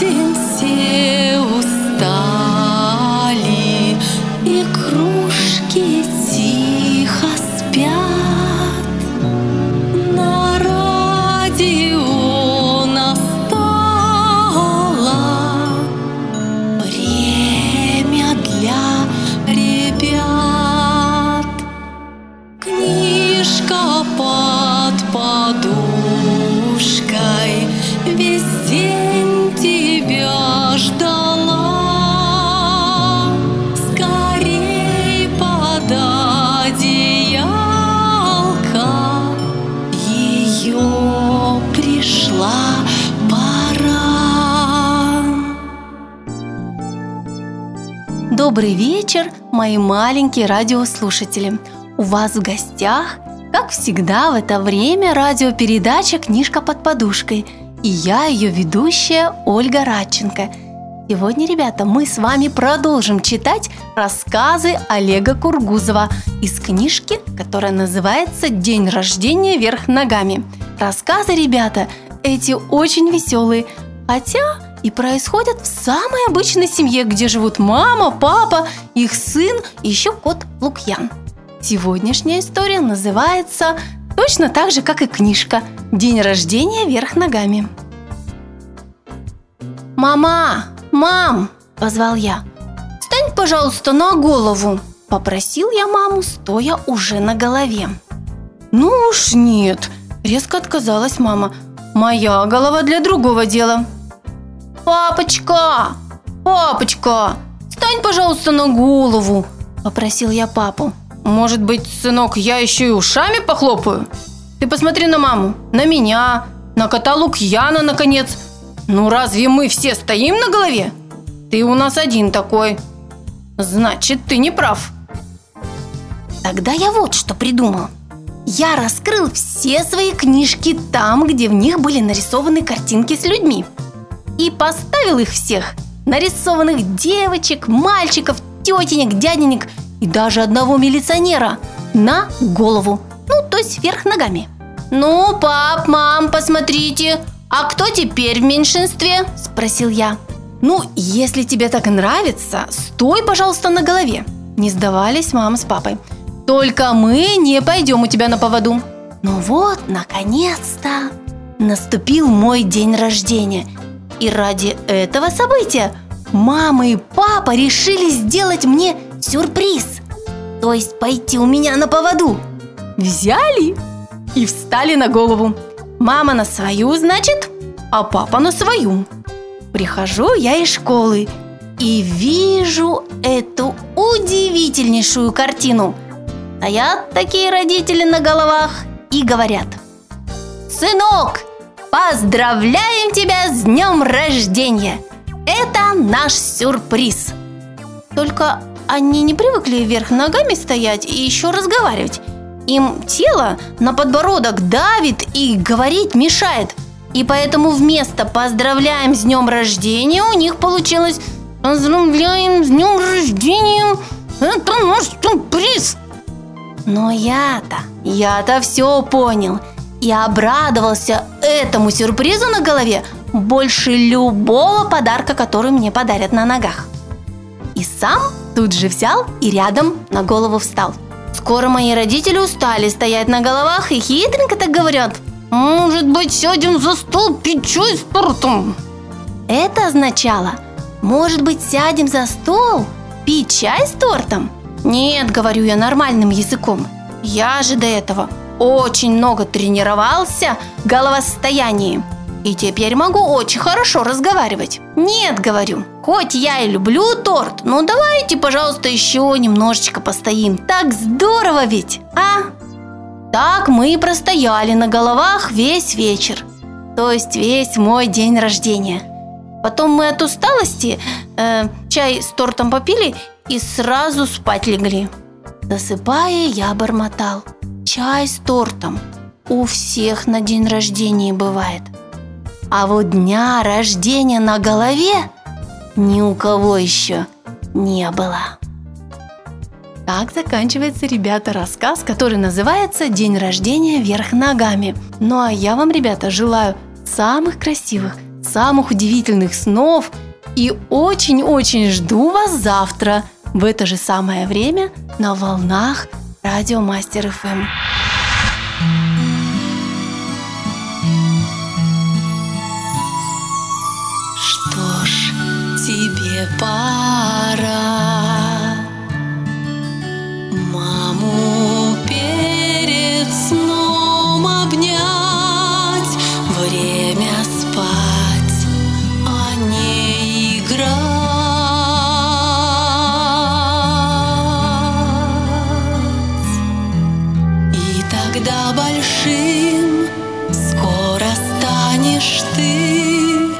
день все Добрый вечер, мои маленькие радиослушатели. У вас в гостях, как всегда, в это время радиопередача «Книжка под подушкой». И я, ее ведущая Ольга Радченко. Сегодня, ребята, мы с вами продолжим читать рассказы Олега Кургузова из книжки, которая называется «День рождения вверх ногами». Рассказы, ребята, эти очень веселые, хотя и происходят в самой обычной семье, где живут мама, папа, их сын и еще кот Лукьян. Сегодняшняя история называется точно так же, как и книжка «День рождения вверх ногами». «Мама! Мам!» – позвал я. «Встань, пожалуйста, на голову!» – попросил я маму, стоя уже на голове. «Ну уж нет!» – резко отказалась мама. «Моя голова для другого дела!» «Папочка! Папочка! Встань, пожалуйста, на голову!» – попросил я папу. «Может быть, сынок, я еще и ушами похлопаю? Ты посмотри на маму, на меня, на кота Лукьяна, наконец. Ну разве мы все стоим на голове? Ты у нас один такой. Значит, ты не прав». Тогда я вот что придумал. Я раскрыл все свои книжки там, где в них были нарисованы картинки с людьми. И поставил их всех, нарисованных девочек, мальчиков, тетенек, дяденек и даже одного милиционера, на голову, ну, то есть вверх ногами. «Ну, пап, мам, посмотрите, а кто теперь в меньшинстве?» – спросил я. «Ну, если тебе так нравится, стой, пожалуйста, на голове», – не сдавались мама с папой. «Только мы не пойдем у тебя на поводу». Ну вот, наконец-то, наступил мой день рождения. И ради этого события мама и папа решили сделать мне сюрприз. То есть пойти у меня на поводу. Взяли и встали на голову. Мама на свою, значит, а папа на свою. Прихожу я из школы и вижу эту удивительнейшую картину. Стоят такие родители на головах и говорят «Сынок, поздравляем тебя с днем рождения! Это наш сюрприз!» Только они не привыкли вверх ногами стоять и еще разговаривать. Им тело на подбородок давит и говорить мешает. И поэтому вместо «поздравляем с днем рождения» у них получилось «поздравляем с днем рождения, это наш сюрприз». Но я-то, я-то все понял и обрадовался этому сюрпризу на голове больше любого подарка, который мне подарят на ногах. И сам тут же взял и рядом на голову встал. Скоро мои родители устали стоять на головах и хитренько так говорят «Может быть, сядем за стол пить чай с тортом?» Это означало «Может быть, сядем за стол пить чай с тортом?» Нет, говорю я нормальным языком. Я же до этого очень много тренировался в головостоянии. И теперь могу очень хорошо разговаривать. Нет, говорю, хоть я и люблю торт, но давайте, пожалуйста, еще немножечко постоим. Так здорово ведь, а? Так мы и простояли на головах весь вечер. То есть весь мой день рождения. Потом мы от усталости э, чай с тортом попили и сразу спать легли. Засыпая, я бормотал. Чай с тортом у всех на день рождения бывает. А вот дня рождения на голове ни у кого еще не было. Так заканчивается, ребята, рассказ, который называется «День рождения вверх ногами». Ну а я вам, ребята, желаю самых красивых, самых удивительных снов и очень-очень жду вас завтра в это же самое время на волнах Радио Мастер ФМ. Твои